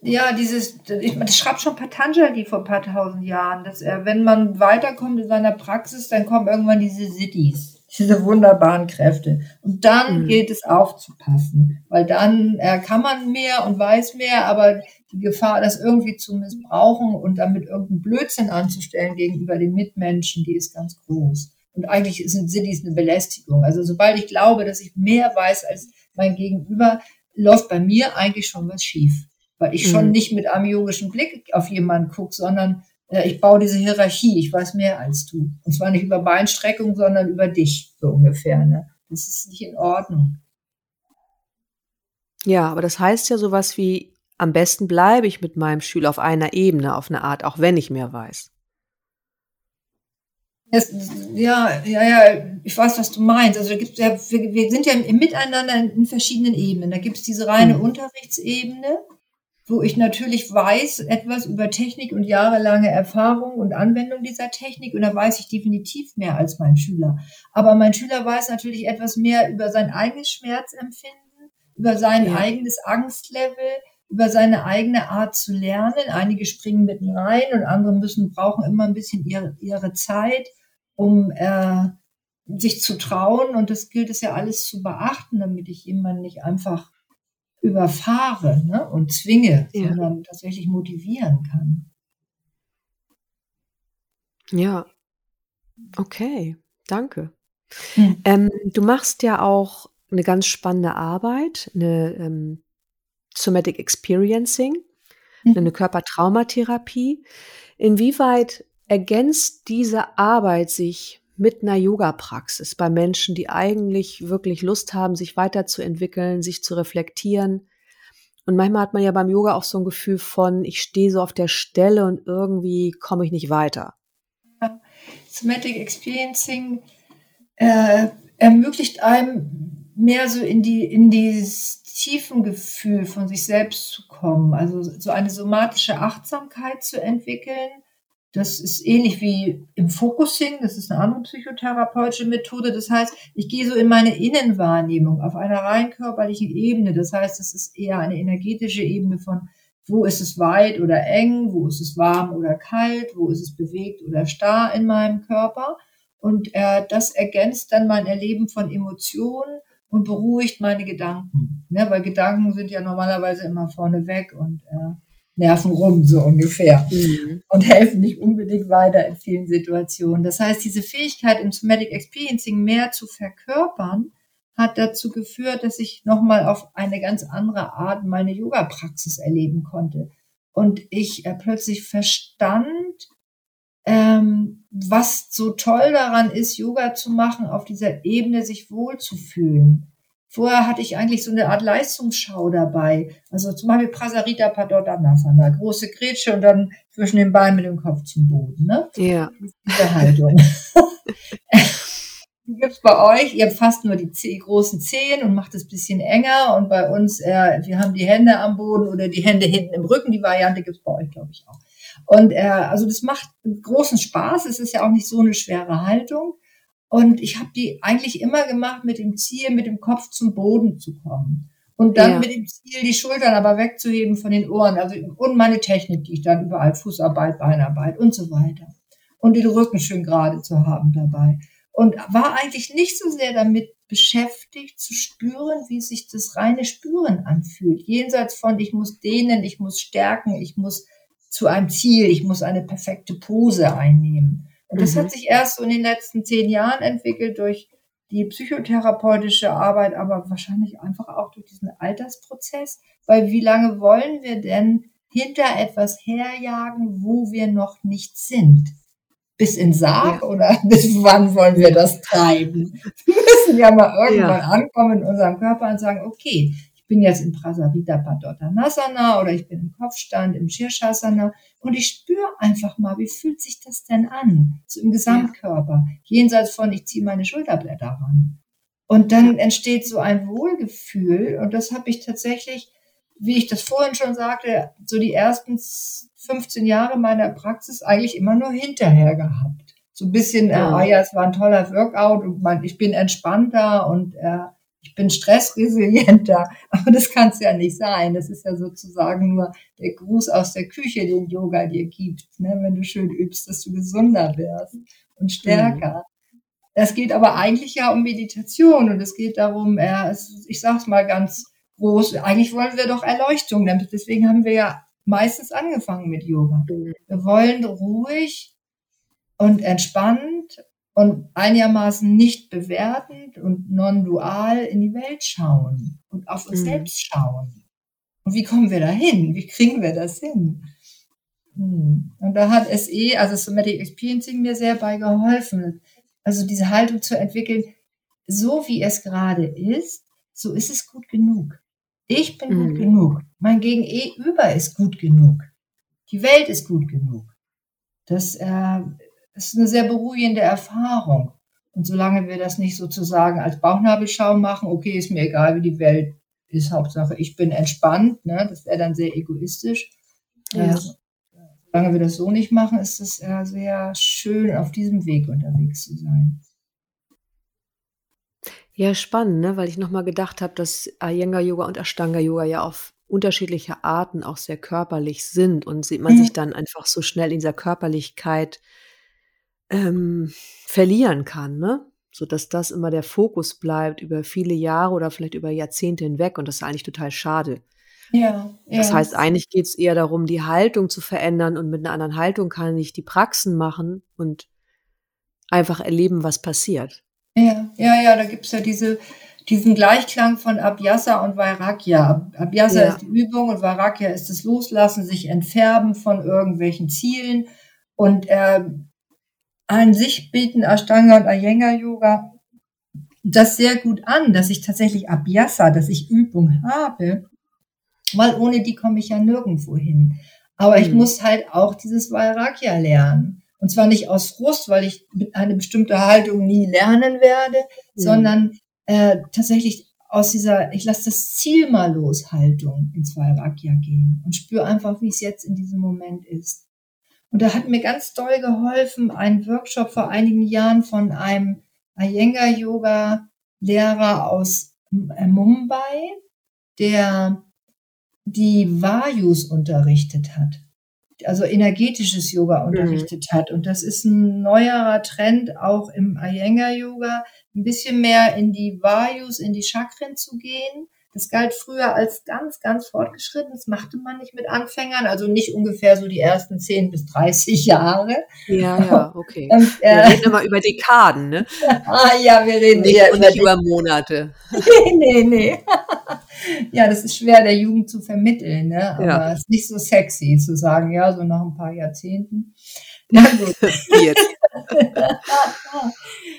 ja, dieses, ich, das schreibt schon Patanjali vor ein paar tausend Jahren, dass er, wenn man weiterkommt in seiner Praxis, dann kommen irgendwann diese Siddhis diese wunderbaren Kräfte. Und dann mhm. gilt es aufzupassen, weil dann äh, kann man mehr und weiß mehr, aber die Gefahr, das irgendwie zu missbrauchen und damit irgendeinen Blödsinn anzustellen gegenüber den Mitmenschen, die ist ganz groß. Und eigentlich sind, dies eine Belästigung. Also sobald ich glaube, dass ich mehr weiß als mein Gegenüber, läuft bei mir eigentlich schon was schief. Weil ich mhm. schon nicht mit einem yogischen Blick auf jemanden gucke, sondern äh, ich baue diese Hierarchie, ich weiß mehr als du. Und zwar nicht über Beinstreckung, sondern über dich, so ungefähr. Ne? Das ist nicht in Ordnung. Ja, aber das heißt ja sowas wie, am besten bleibe ich mit meinem Schüler auf einer Ebene, auf eine Art, auch wenn ich mehr weiß. Es, ja, ja, ja, ich weiß, was du meinst. Also gibt's ja, wir, wir sind ja im Miteinander in verschiedenen Ebenen. Da gibt es diese reine hm. Unterrichtsebene, wo ich natürlich weiß etwas über Technik und jahrelange Erfahrung und Anwendung dieser Technik und da weiß ich definitiv mehr als mein Schüler. Aber mein Schüler weiß natürlich etwas mehr über sein eigenes Schmerzempfinden, über sein ja. eigenes Angstlevel, über seine eigene Art zu lernen. Einige springen mitten rein und andere müssen brauchen immer ein bisschen ihre, ihre Zeit, um äh, sich zu trauen und das gilt es ja alles zu beachten, damit ich jemanden nicht einfach überfahre ne, und zwinge, ja. sondern tatsächlich motivieren kann. Ja, okay, danke. Hm. Ähm, du machst ja auch eine ganz spannende Arbeit, eine ähm, Somatic Experiencing, mhm. eine Körpertraumatherapie. Inwieweit ergänzt diese Arbeit sich mit einer Yoga-Praxis bei Menschen, die eigentlich wirklich Lust haben, sich weiterzuentwickeln, sich zu reflektieren. Und manchmal hat man ja beim Yoga auch so ein Gefühl von, ich stehe so auf der Stelle und irgendwie komme ich nicht weiter. Somatic Experiencing äh, ermöglicht einem mehr so in die, in dieses tiefen Gefühl von sich selbst zu kommen, also so eine somatische Achtsamkeit zu entwickeln das ist ähnlich wie im Focusing, das ist eine andere psychotherapeutische Methode. Das heißt, ich gehe so in meine Innenwahrnehmung auf einer rein körperlichen Ebene. Das heißt, es ist eher eine energetische Ebene von, wo ist es weit oder eng, wo ist es warm oder kalt, wo ist es bewegt oder starr in meinem Körper. Und äh, das ergänzt dann mein Erleben von Emotionen und beruhigt meine Gedanken. Ne? Weil Gedanken sind ja normalerweise immer vorne weg und äh, Nerven rum, so ungefähr. Mhm. Und helfen nicht unbedingt weiter in vielen Situationen. Das heißt, diese Fähigkeit im Somatic Experiencing mehr zu verkörpern, hat dazu geführt, dass ich nochmal auf eine ganz andere Art meine Yoga-Praxis erleben konnte. Und ich äh, plötzlich verstand, ähm, was so toll daran ist, Yoga zu machen, auf dieser Ebene sich wohlzufühlen. Vorher hatte ich eigentlich so eine Art Leistungsschau dabei. Also zum Beispiel Prasarita Padottanasana, große Grätsche und dann zwischen den Beinen mit dem Kopf zum Boden. Ne? Ja. Diese Haltung. <laughs> Die gibt's bei euch. Ihr fasst nur die Zeh großen Zehen und macht es bisschen enger. Und bei uns, äh, wir haben die Hände am Boden oder die Hände hinten im Rücken. Die Variante gibt's bei euch, glaube ich, auch. Und äh, also das macht großen Spaß. Es ist ja auch nicht so eine schwere Haltung. Und ich habe die eigentlich immer gemacht mit dem Ziel, mit dem Kopf zum Boden zu kommen. Und dann ja. mit dem Ziel, die Schultern aber wegzuheben von den Ohren. Also, und meine Technik, die ich dann überall, Fußarbeit, Beinarbeit und so weiter. Und den Rücken schön gerade zu haben dabei. Und war eigentlich nicht so sehr damit beschäftigt, zu spüren, wie sich das reine Spüren anfühlt. Jenseits von, ich muss dehnen, ich muss stärken, ich muss zu einem Ziel, ich muss eine perfekte Pose einnehmen. Und das mhm. hat sich erst so in den letzten zehn Jahren entwickelt durch die psychotherapeutische Arbeit, aber wahrscheinlich einfach auch durch diesen Altersprozess. Weil wie lange wollen wir denn hinter etwas herjagen, wo wir noch nicht sind? Bis in Sarg ja. oder <laughs> bis wann wollen wir das treiben? Wir müssen ja mal irgendwann ja. ankommen in unserem Körper und sagen, okay, bin jetzt in Prasarita Padottanasana oder ich bin im Kopfstand, im Shirshasana und ich spüre einfach mal, wie fühlt sich das denn an, so im Gesamtkörper, ja. jenseits von, ich ziehe meine Schulterblätter ran. Und dann ja. entsteht so ein Wohlgefühl und das habe ich tatsächlich wie ich das vorhin schon sagte, so die ersten 15 Jahre meiner Praxis eigentlich immer nur hinterher gehabt. So ein bisschen, äh, ah ja, es war ein toller Workout und man, ich bin entspannter und äh, ich bin stressresilienter. <laughs> Aber das kann es ja nicht sein. Das ist ja sozusagen nur der Gruß aus der Küche, den Yoga dir gibt, ne? wenn du schön übst, dass du gesunder wirst und stärker. Mhm. Es geht aber eigentlich ja um Meditation und es geht darum, ich sag's mal ganz groß, eigentlich wollen wir doch Erleuchtung, deswegen haben wir ja meistens angefangen mit Yoga. Mhm. Wir wollen ruhig und entspannt und einigermaßen nicht bewertend und non-dual in die Welt schauen und auf uns mhm. selbst schauen. Und wie kommen wir da hin? Wie kriegen wir das hin? Hm. Und da hat SE, also Somatic Experiencing, mir sehr bei geholfen. Also diese Haltung zu entwickeln, so wie es gerade ist, so ist es gut genug. Ich bin mhm. gut genug. Mein Gegenüber ist gut genug. Die Welt ist gut genug. Das äh, ist eine sehr beruhigende Erfahrung. Und solange wir das nicht sozusagen als Bauchnabelschau machen, okay, ist mir egal, wie die Welt ist, Hauptsache ich bin entspannt, ne? das wäre dann sehr egoistisch. Ja. Also, solange wir das so nicht machen, ist es äh, sehr schön, auf diesem Weg unterwegs zu sein. Ja, spannend, ne? weil ich nochmal gedacht habe, dass Iyengar-Yoga und Ashtanga-Yoga ja auf unterschiedliche Arten auch sehr körperlich sind und sieht man mhm. sich dann einfach so schnell in dieser Körperlichkeit ähm, verlieren kann, ne? sodass das immer der Fokus bleibt über viele Jahre oder vielleicht über Jahrzehnte hinweg und das ist eigentlich total schade. Ja, ja. Das heißt, eigentlich geht es eher darum, die Haltung zu verändern und mit einer anderen Haltung kann ich die Praxen machen und einfach erleben, was passiert. Ja, ja, ja, da gibt es ja diese, diesen Gleichklang von Abhyasa und Vairagya. Abhyasa ja. ist die Übung und Vairagya ist das Loslassen, sich entfärben von irgendwelchen Zielen. Und äh, an sich bieten Ashtanga und Iyengar Yoga das sehr gut an, dass ich tatsächlich Abhyasa, dass ich Übung habe, weil ohne die komme ich ja nirgendwo hin. Aber ich mhm. muss halt auch dieses Vairagya lernen. Und zwar nicht aus Frust, weil ich eine bestimmte Haltung nie lernen werde, mhm. sondern äh, tatsächlich aus dieser, ich lasse das Ziel mal los Haltung ins Vairagya gehen und spüre einfach, wie es jetzt in diesem Moment ist. Und da hat mir ganz doll geholfen ein Workshop vor einigen Jahren von einem Iyengar-Yoga-Lehrer aus äh, Mumbai, der die Vayus unterrichtet hat, also energetisches Yoga mhm. unterrichtet mhm. hat. Und das ist ein neuerer Trend auch im Iyengar-Yoga, ein bisschen mehr in die Vayus, in die Chakren zu gehen das galt früher als ganz, ganz fortgeschritten. Das machte man nicht mit Anfängern, also nicht ungefähr so die ersten 10 bis 30 Jahre. Ja, ja, <laughs> okay. Und, äh, wir reden immer über Dekaden, ne? <laughs> ah, ja, wir reden nicht, eher über, nicht über Monate. <laughs> nee, nee, nee. ja, das ist schwer der Jugend zu vermitteln, ne? Aber ja. es ist nicht so sexy zu sagen, ja, so nach ein paar Jahrzehnten. Na gut.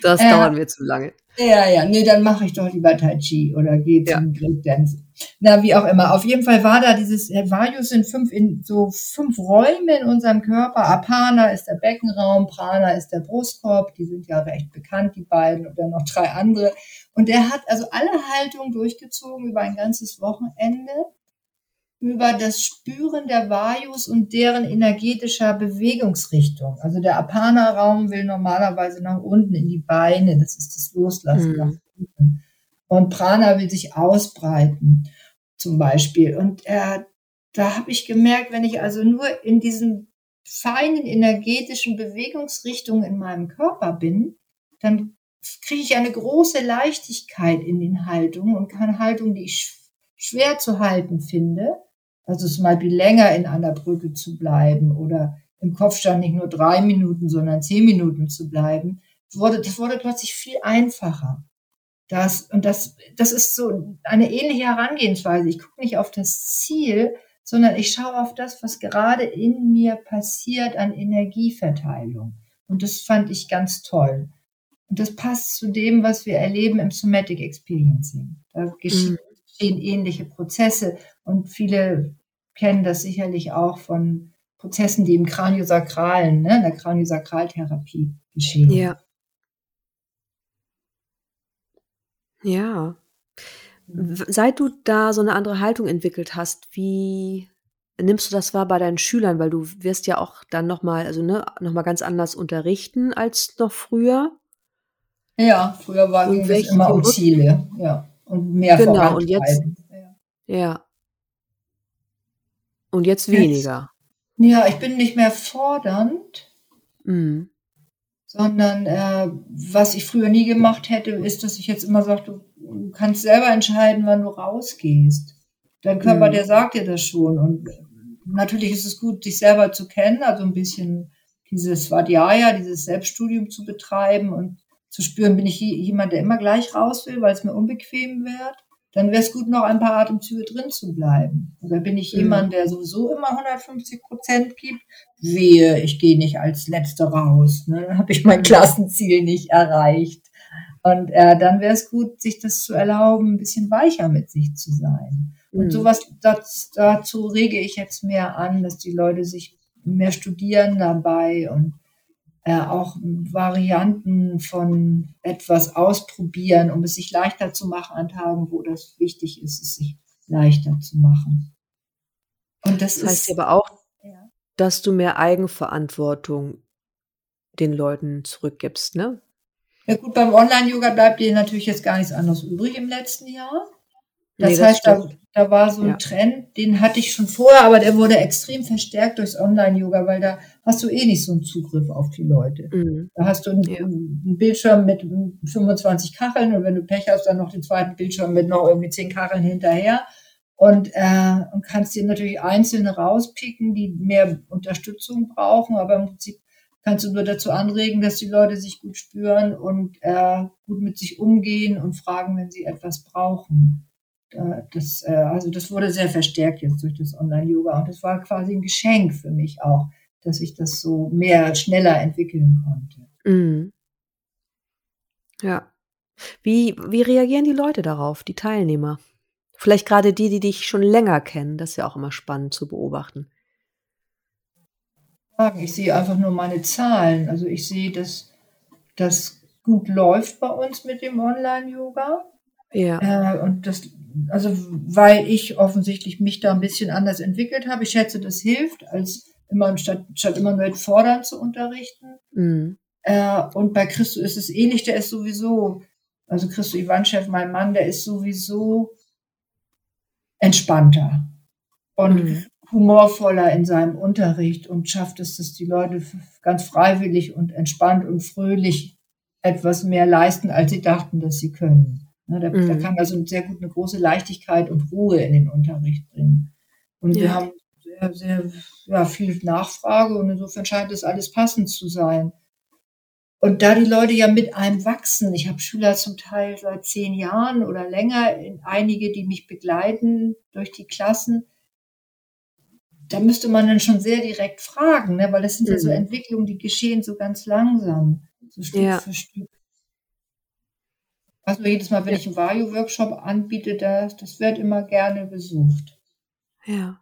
das äh, dauert mir zu lange. Ja, ja, nee, dann mache ich doch lieber Tai Chi oder gehe zum ja. Dance. Na, wie auch immer. Auf jeden Fall war da dieses, Vajus sind fünf in so fünf Räume in unserem Körper. Apana ist der Beckenraum, Prana ist der Brustkorb. Die sind ja recht bekannt, die beiden, und dann noch drei andere. Und er hat also alle Haltungen durchgezogen über ein ganzes Wochenende über das Spüren der Vayus und deren energetischer Bewegungsrichtung. Also der Apana-Raum will normalerweise nach unten in die Beine, das ist das Loslassen mhm. nach unten. Und Prana will sich ausbreiten, zum Beispiel. Und äh, da habe ich gemerkt, wenn ich also nur in diesen feinen energetischen Bewegungsrichtungen in meinem Körper bin, dann kriege ich eine große Leichtigkeit in den Haltungen und kann Haltungen, die ich schwer zu halten finde, also zum Beispiel länger in einer Brücke zu bleiben oder im Kopfstand nicht nur drei Minuten, sondern zehn Minuten zu bleiben, wurde, das wurde plötzlich viel einfacher. Das, und das, das ist so eine ähnliche Herangehensweise. Ich gucke nicht auf das Ziel, sondern ich schaue auf das, was gerade in mir passiert an Energieverteilung. Und das fand ich ganz toll. Und das passt zu dem, was wir erleben im Somatic Experiencing. Da geschieht mhm ähnliche Prozesse und viele kennen das sicherlich auch von Prozessen, die im Kraniosakralen, ne, in der Kraniosakraltherapie geschehen. Ja. Ja. Seit du da so eine andere Haltung entwickelt hast, wie nimmst du das wahr bei deinen Schülern? Weil du wirst ja auch dann nochmal, also ne, nochmal ganz anders unterrichten als noch früher. Ja, früher war es immer um Ziele, ja. Und mehr Genau, und jetzt, ja. Und jetzt weniger. Ja, ich bin nicht mehr fordernd, Mhm. sondern äh, was ich früher nie gemacht hätte, ist, dass ich jetzt immer sage, du kannst selber entscheiden, wann du rausgehst. Dein Körper, Mhm. der sagt dir das schon. Und natürlich ist es gut, sich selber zu kennen, also ein bisschen dieses Svadhyaya, dieses Selbststudium zu betreiben und zu spüren, bin ich je- jemand, der immer gleich raus will, weil es mir unbequem wird. Dann wäre es gut, noch ein paar Atemzüge drin zu bleiben. Oder bin ich Mhm. jemand, der sowieso immer 150 Prozent gibt? Wehe, ich gehe nicht als Letzte raus. Ne? Dann habe ich mein Klassenziel nicht erreicht. Und äh, dann wäre es gut, sich das zu erlauben, ein bisschen weicher mit sich zu sein. Und Mhm. sowas das, dazu rege ich jetzt mehr an, dass die Leute sich mehr studieren dabei und äh, auch Varianten von etwas ausprobieren, um es sich leichter zu machen an Tagen, wo das wichtig ist, es sich leichter zu machen. Und das, Das heißt ist aber auch, Ja. dass du mehr Eigenverantwortung den Leuten zurückgibst, ne? ja gut, beim Online-Yoga bleibt dir natürlich jetzt gar nichts anderes übrig im letzten Jahr. Das Nee, das heißt, da, da war so ein Ja. Trend, den hatte ich schon vorher, aber der wurde extrem verstärkt durchs Online-Yoga, weil da hast du eh nicht so einen Zugriff auf die Leute. Mhm. Da hast du einen, Ja. einen Bildschirm mit 25 Kacheln und wenn du Pech hast, dann noch den zweiten Bildschirm mit noch irgendwie 10 Kacheln hinterher. Und, äh, und kannst dir natürlich einzelne rauspicken, die mehr Unterstützung brauchen, aber im Prinzip kannst du nur dazu anregen, dass die Leute sich gut spüren und äh, gut mit sich umgehen und fragen, wenn sie etwas brauchen. Das, äh, also das wurde sehr verstärkt jetzt durch das Online-Yoga und das war quasi ein Geschenk für mich auch, dass ich das so mehr schneller entwickeln konnte. Mhm. Ja. Wie, wie reagieren die Leute darauf, die Teilnehmer? Vielleicht gerade die, die dich schon länger kennen. Das ist ja auch immer spannend zu beobachten. Ich sehe einfach nur meine Zahlen. Also ich sehe, dass das gut läuft bei uns mit dem Online-Yoga. Ja. Äh, und das, also weil ich offensichtlich mich da ein bisschen anders entwickelt habe. Ich schätze, das hilft, als immer statt, statt immer nur fordernd zu unterrichten. Mhm. Äh, und bei Christo ist es ähnlich, der ist sowieso, also Christo Ivanchev, mein Mann, der ist sowieso entspannter und Mhm. humorvoller in seinem Unterricht und schafft es, dass die Leute ganz freiwillig und entspannt und fröhlich etwas mehr leisten, als sie dachten, dass sie können. Ne, der Mhm. kann also sehr gut eine große Leichtigkeit und Ruhe in den Unterricht bringen. Und wir Ja. haben sehr, sehr ja, viel Nachfrage und insofern scheint das alles passend zu sein. Und da die Leute ja mit einem wachsen, ich habe Schüler zum Teil seit zehn Jahren oder länger, einige, die mich begleiten durch die Klassen, da müsste man dann schon sehr direkt fragen, ne? weil das sind ja so Mhm. Entwicklungen, die geschehen so ganz langsam, so Stück Ja. für Stück. Also jedes Mal, wenn ich einen Vario-Workshop anbiete, das, das wird immer gerne besucht. Ja.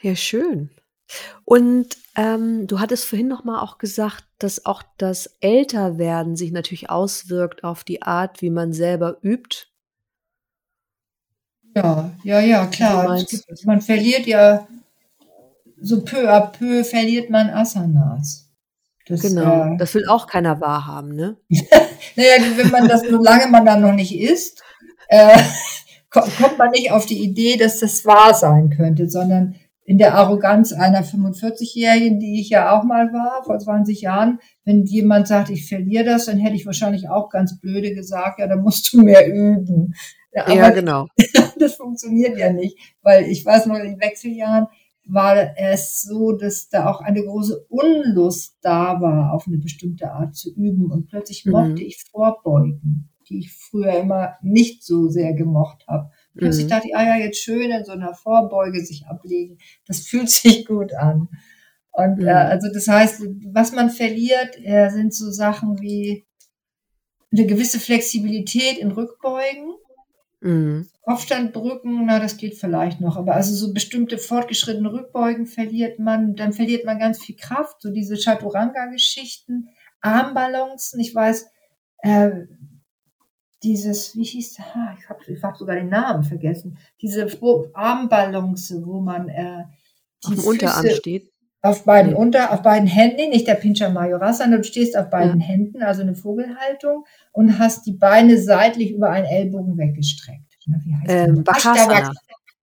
Ja, schön. Und ähm, du hattest vorhin noch mal auch gesagt, dass auch das Älterwerden sich natürlich auswirkt auf die Art, wie man selber übt. Ja, ja, ja, klar. Gibt, man verliert ja so peu à peu verliert man Asanas. Das, Genau. äh, Das will auch keiner wahrhaben, ne? <laughs> naja, wenn man das, solange man da noch nicht ist, äh, <laughs> ko- kommt man nicht auf die Idee, dass das wahr sein könnte, sondern in der Arroganz einer 45-Jährigen, die ich ja auch mal war, vor 20 Jahren, wenn jemand sagt, ich verliere das, dann hätte ich wahrscheinlich auch ganz blöde gesagt, ja, dann musst du mehr üben. Ja, Ja, genau. <laughs> das funktioniert ja nicht, weil ich weiß noch, in Wechseljahren war es so, dass da auch eine große Unlust da war, auf eine bestimmte Art zu üben. Und plötzlich Mhm. mochte ich Vorbeugen, die ich früher immer nicht so sehr gemocht habe. Plötzlich Mhm. dachte ich, ah ja, jetzt schön in so einer Vorbeuge sich ablegen. Das <laughs> fühlt sich gut an. Und Mhm. äh, also das heißt, was man verliert, äh, sind so Sachen wie eine gewisse Flexibilität in Rückbeugen. Mhm. Kopfstandbrücken, na, das geht vielleicht noch, aber also so bestimmte fortgeschrittene Rückbeugen verliert man, dann verliert man ganz viel Kraft, so diese Chaturanga-Geschichten, Armbalancen, ich weiß, äh, dieses, wie hieß, ah, ich habe ich hab sogar den Namen vergessen, diese Armbalance, wo man äh, die auf dem Unterarm steht. Auf beiden Unter, auf beiden Händen, nicht der Pincha Majoras, sondern du stehst auf beiden ja. Händen, also eine Vogelhaltung und hast die Beine seitlich über einen Ellbogen weggestreckt. Na, wie heißt ähm, Bakasana.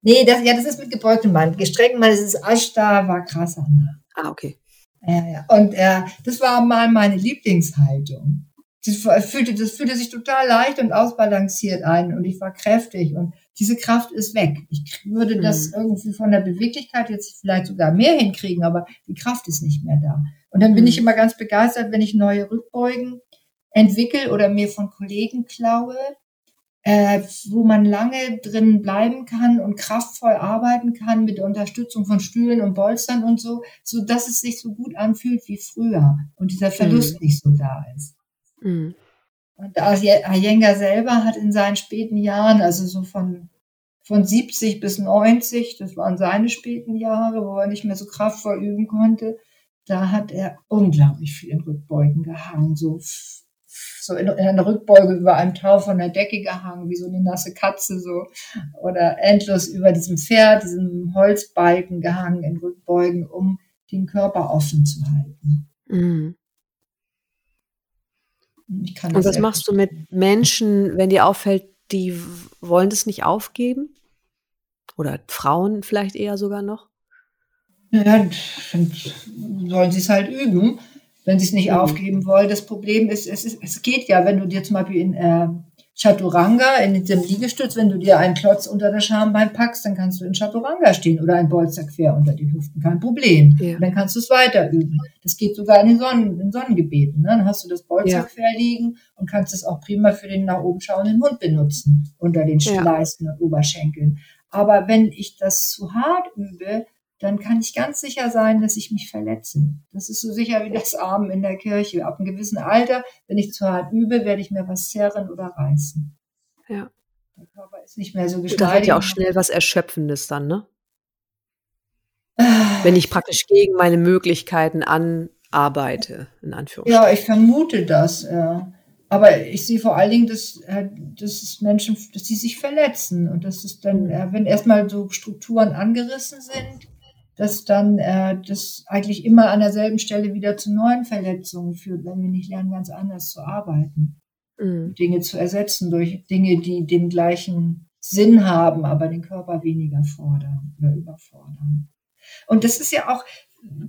Nee, das, ja, das ist mit gebeugtem Bein. Gestreckten Bein, das ist Ashtavakrasana. Ah, okay. Ja, ja. Und äh, das war mal meine Lieblingshaltung. Das fühlte, das fühlte sich total leicht und ausbalanciert ein und ich war kräftig und diese Kraft ist weg. Ich würde das mhm. irgendwie von der Beweglichkeit jetzt vielleicht sogar mehr hinkriegen, aber die Kraft ist nicht mehr da. Und dann bin mhm. ich immer ganz begeistert, wenn ich neue Rückbeugen entwickle oder mir von Kollegen klaue, äh, wo man lange drin bleiben kann und kraftvoll arbeiten kann mit der Unterstützung von Stühlen und Bolstern und so, so dass es sich so gut anfühlt wie früher und dieser Verlust mhm. nicht so da ist. Mhm. Und Ayenga selber hat in seinen späten Jahren, also so von, von 70 bis 90, das waren seine späten Jahre, wo er nicht mehr so kraftvoll üben konnte, da hat er unglaublich viel in Rückbeugen gehangen, so, so in, in einer Rückbeuge über einem Tau von der Decke gehangen, wie so eine nasse Katze, so, oder endlos über diesem Pferd, diesem Holzbalken gehangen in Rückbeugen, um den Körper offen zu halten. Mhm. Und was machst du mit Menschen, wenn dir auffällt, die wollen das nicht aufgeben? Oder Frauen vielleicht eher sogar noch? Ja, dann sollen sie es halt üben, wenn sie es nicht mhm. aufgeben wollen. Das Problem ist es, ist, es geht ja, wenn du dir zum Beispiel in äh, Chaturanga, in diesem Liegestütz, wenn du dir einen Klotz unter das Schambein packst, dann kannst du in Chaturanga stehen oder ein Bolster quer unter die Hüften, kein Problem. Ja. Dann kannst du es weiter üben. Das geht sogar in den, Sonnen, in Sonnengebeten. Ne? Dann hast du das Bolster ja. quer liegen und kannst es auch prima für den nach oben schauenden Hund benutzen, unter den ja. Leisten und Oberschenkeln. Aber wenn ich das zu hart übe, dann kann ich ganz sicher sein, dass ich mich verletze. Das ist so sicher wie das Armen in der Kirche. Ab einem gewissen Alter, wenn ich zu hart übe, werde ich mir was zerren oder reißen. Ja. Der Körper ist nicht mehr so geschmeidig. Das hat ja auch schnell was Erschöpfendes dann, ne? <sighs> wenn ich praktisch gegen meine Möglichkeiten anarbeite, in Anführungszeichen. Ja, ich vermute das. Ja. Aber ich sehe vor allen Dingen, dass, äh, dass Menschen, dass die sich verletzen und dass es dann, äh, wenn erstmal so Strukturen angerissen sind, dass dann äh, das eigentlich immer an derselben Stelle wieder zu neuen Verletzungen führt, wenn wir nicht lernen, ganz anders zu arbeiten. Mhm. Dinge zu ersetzen durch Dinge, die den gleichen Sinn haben, aber den Körper weniger fordern oder überfordern. Und das ist ja auch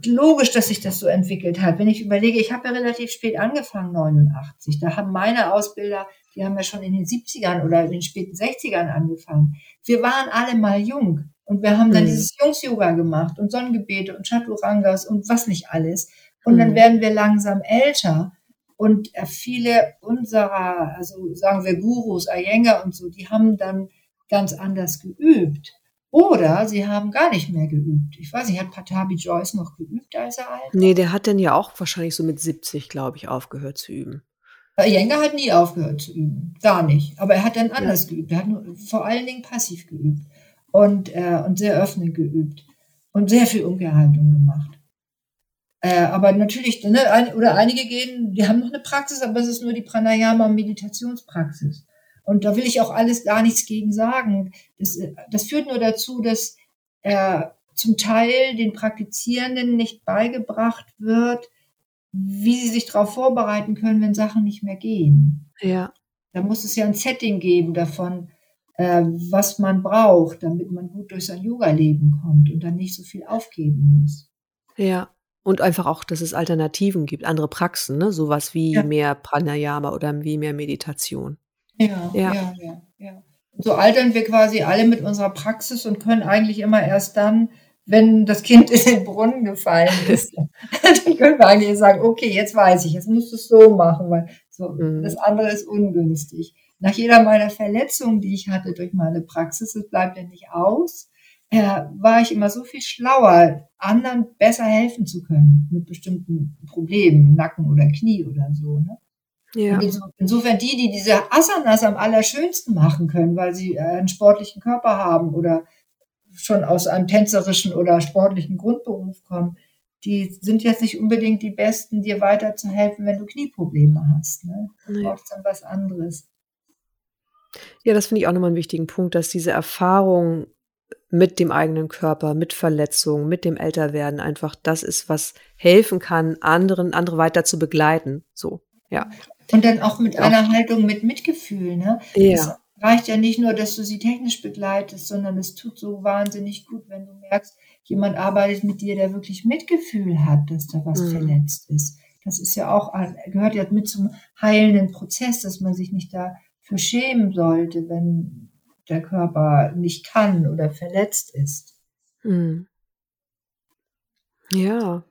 logisch, dass sich das so entwickelt hat. Wenn ich überlege, ich habe ja relativ spät angefangen, 89. Da haben meine Ausbilder, die haben ja schon in den 70ern oder in den späten 60ern angefangen. Wir waren alle mal jung. Und wir haben dann mhm. dieses Jungs-Yoga gemacht und Sonnengebete und Chaturangas und was nicht alles. Und mhm. dann werden wir langsam älter. Und äh, viele unserer, also sagen wir Gurus, Iyengar und so, die haben dann ganz anders geübt. Oder sie haben gar nicht mehr geübt. Ich weiß nicht, hat Patabi Joyce noch geübt, als er alt war? Nee, der hat dann ja auch wahrscheinlich so mit 70, glaube ich, aufgehört zu üben. Iyengar hat nie aufgehört zu üben. Gar nicht. Aber er hat dann anders ja. geübt. Er hat nur, vor allen Dingen passiv geübt und, äh, und sehr öffnend geübt und sehr viel Umkehrhaltung gemacht. Äh, aber natürlich, ne, ein, oder einige gehen, die haben noch eine Praxis, aber es ist nur die Pranayama-Meditationspraxis. Und da will ich auch alles gar nichts gegen sagen. Das, das führt nur dazu, dass äh, zum Teil den Praktizierenden nicht beigebracht wird, wie sie sich darauf vorbereiten können, wenn Sachen nicht mehr gehen. Ja. Da muss es ja ein Setting geben davon, äh, was man braucht, damit man gut durch sein Yoga-Leben kommt und dann nicht so viel aufgeben muss. Ja. Und einfach auch, dass es Alternativen gibt, andere Praxen, ne? sowas wie ja. mehr Pranayama oder wie mehr Meditation. Ja, ja, ja, ja, ja. So altern wir quasi alle mit unserer Praxis und können eigentlich immer erst dann, wenn das Kind in den Brunnen gefallen ist, <laughs> dann können wir eigentlich sagen, okay, jetzt weiß ich, jetzt musst du es so machen, weil so, mhm. das andere ist ungünstig nach jeder meiner Verletzungen, die ich hatte durch meine Praxis, es bleibt ja nicht aus, äh, war ich immer so viel schlauer, anderen besser helfen zu können mit bestimmten Problemen, Nacken oder Knie oder so. Ne? Ja. insofern die, die diese Asanas am allerschönsten machen können, weil sie äh, einen sportlichen Körper haben oder schon aus einem tänzerischen oder sportlichen Grundberuf kommen, die sind jetzt nicht unbedingt die Besten, dir weiterzuhelfen, wenn du Knieprobleme hast. Ne? Du brauchst dann was anderes. Ja, das finde ich auch nochmal einen wichtigen Punkt, dass diese Erfahrung mit dem eigenen Körper, mit Verletzungen, mit dem Älterwerden einfach das ist, was helfen kann, anderen, andere weiter zu begleiten. So, ja. Und dann auch mit ja. einer Haltung mit Mitgefühl, ne? Ja. Es reicht ja nicht nur, dass du sie technisch begleitest, sondern es tut so wahnsinnig gut, wenn du merkst, jemand arbeitet mit dir, der wirklich Mitgefühl hat, dass da was mhm. verletzt ist. Das ist ja auch, gehört ja mit zum heilenden Prozess, dass man sich nicht dafür schämen sollte, wenn der Körper nicht kann oder verletzt ist. Mhm. Ja.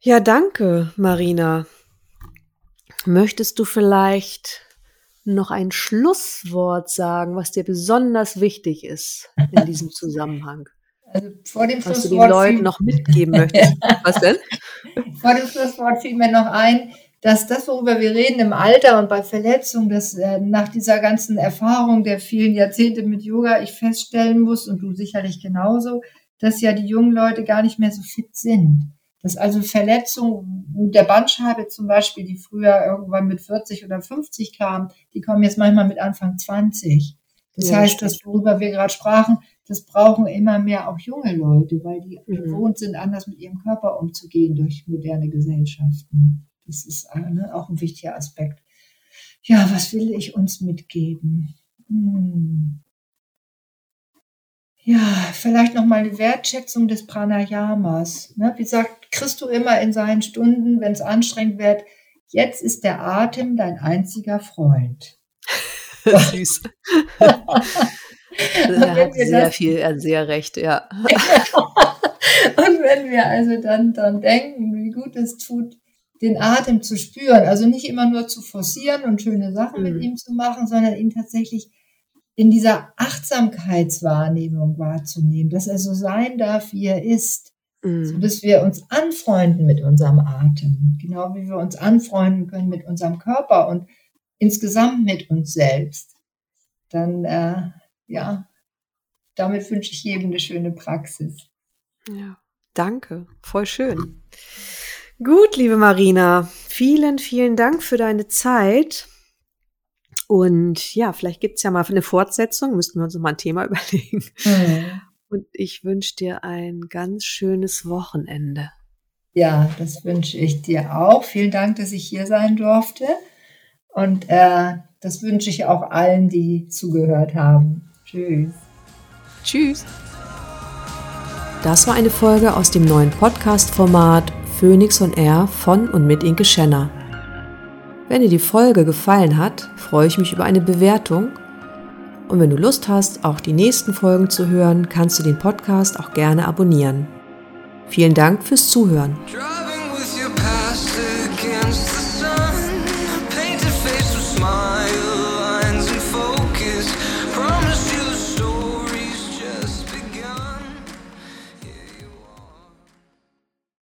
Ja, danke, Marina. Möchtest du vielleicht noch ein Schlusswort sagen, was dir besonders wichtig ist in diesem Zusammenhang? Also vor dem was du den Leuten noch mitgeben möchtest. <laughs> Was denn? Vor dem Schlusswort fiel mir noch ein, dass das, worüber wir reden im Alter und bei Verletzungen, dass äh, nach dieser ganzen Erfahrung der vielen Jahrzehnte mit Yoga ich feststellen muss, und du sicherlich genauso, dass ja die jungen Leute gar nicht mehr so fit sind. Dass also Verletzungen mit der Bandscheibe zum Beispiel, die früher irgendwann mit 40 oder 50 kamen, die kommen jetzt manchmal mit Anfang 20. Das ja, heißt, das, worüber wir gerade sprachen, das brauchen immer mehr auch junge Leute, weil die mhm. gewohnt sind, anders mit ihrem Körper umzugehen durch moderne Gesellschaften. Das ist ne, auch ein wichtiger Aspekt. Ja, was will ich uns mitgeben? Hm. Ja, vielleicht noch mal eine Wertschätzung des Pranayamas. Ne? Wie kriegst du immer in seinen Stunden, wenn es anstrengend wird, jetzt ist der Atem dein einziger Freund. <laughs> Süß. <laughs> er hat sehr viel, er hat sehr recht, ja. <laughs> Und wenn wir also dann, dann denken, wie gut es tut, den Atem zu spüren, also nicht immer nur zu forcieren und schöne Sachen mhm. mit ihm zu machen, sondern ihn tatsächlich in dieser Achtsamkeitswahrnehmung wahrzunehmen, dass er so sein darf, wie er ist, mhm. so dass wir uns anfreunden mit unserem Atem, genau wie wir uns anfreunden können mit unserem Körper und insgesamt mit uns selbst. Dann, äh, ja, damit wünsche ich jedem eine schöne Praxis. Ja, danke, voll schön. Gut, liebe Marina, vielen, vielen Dank für deine Zeit. Und ja, vielleicht gibt es ja mal eine Fortsetzung, müssten wir uns mal ein Thema <laughs> überlegen. Mhm. Und ich wünsche dir ein ganz schönes Wochenende. Ja, das wünsche ich dir auch. Vielen Dank, dass ich hier sein durfte. Und äh, das wünsche ich auch allen, die zugehört haben. Tschüss. Tschüss. Das war eine Folge aus dem neuen Podcast-Format Phoenix und Air von und mit Inke Schenner. Wenn dir die Folge gefallen hat, freue ich mich über eine Bewertung. Und wenn du Lust hast, auch die nächsten Folgen zu hören, kannst du den Podcast auch gerne abonnieren. Vielen Dank fürs Zuhören.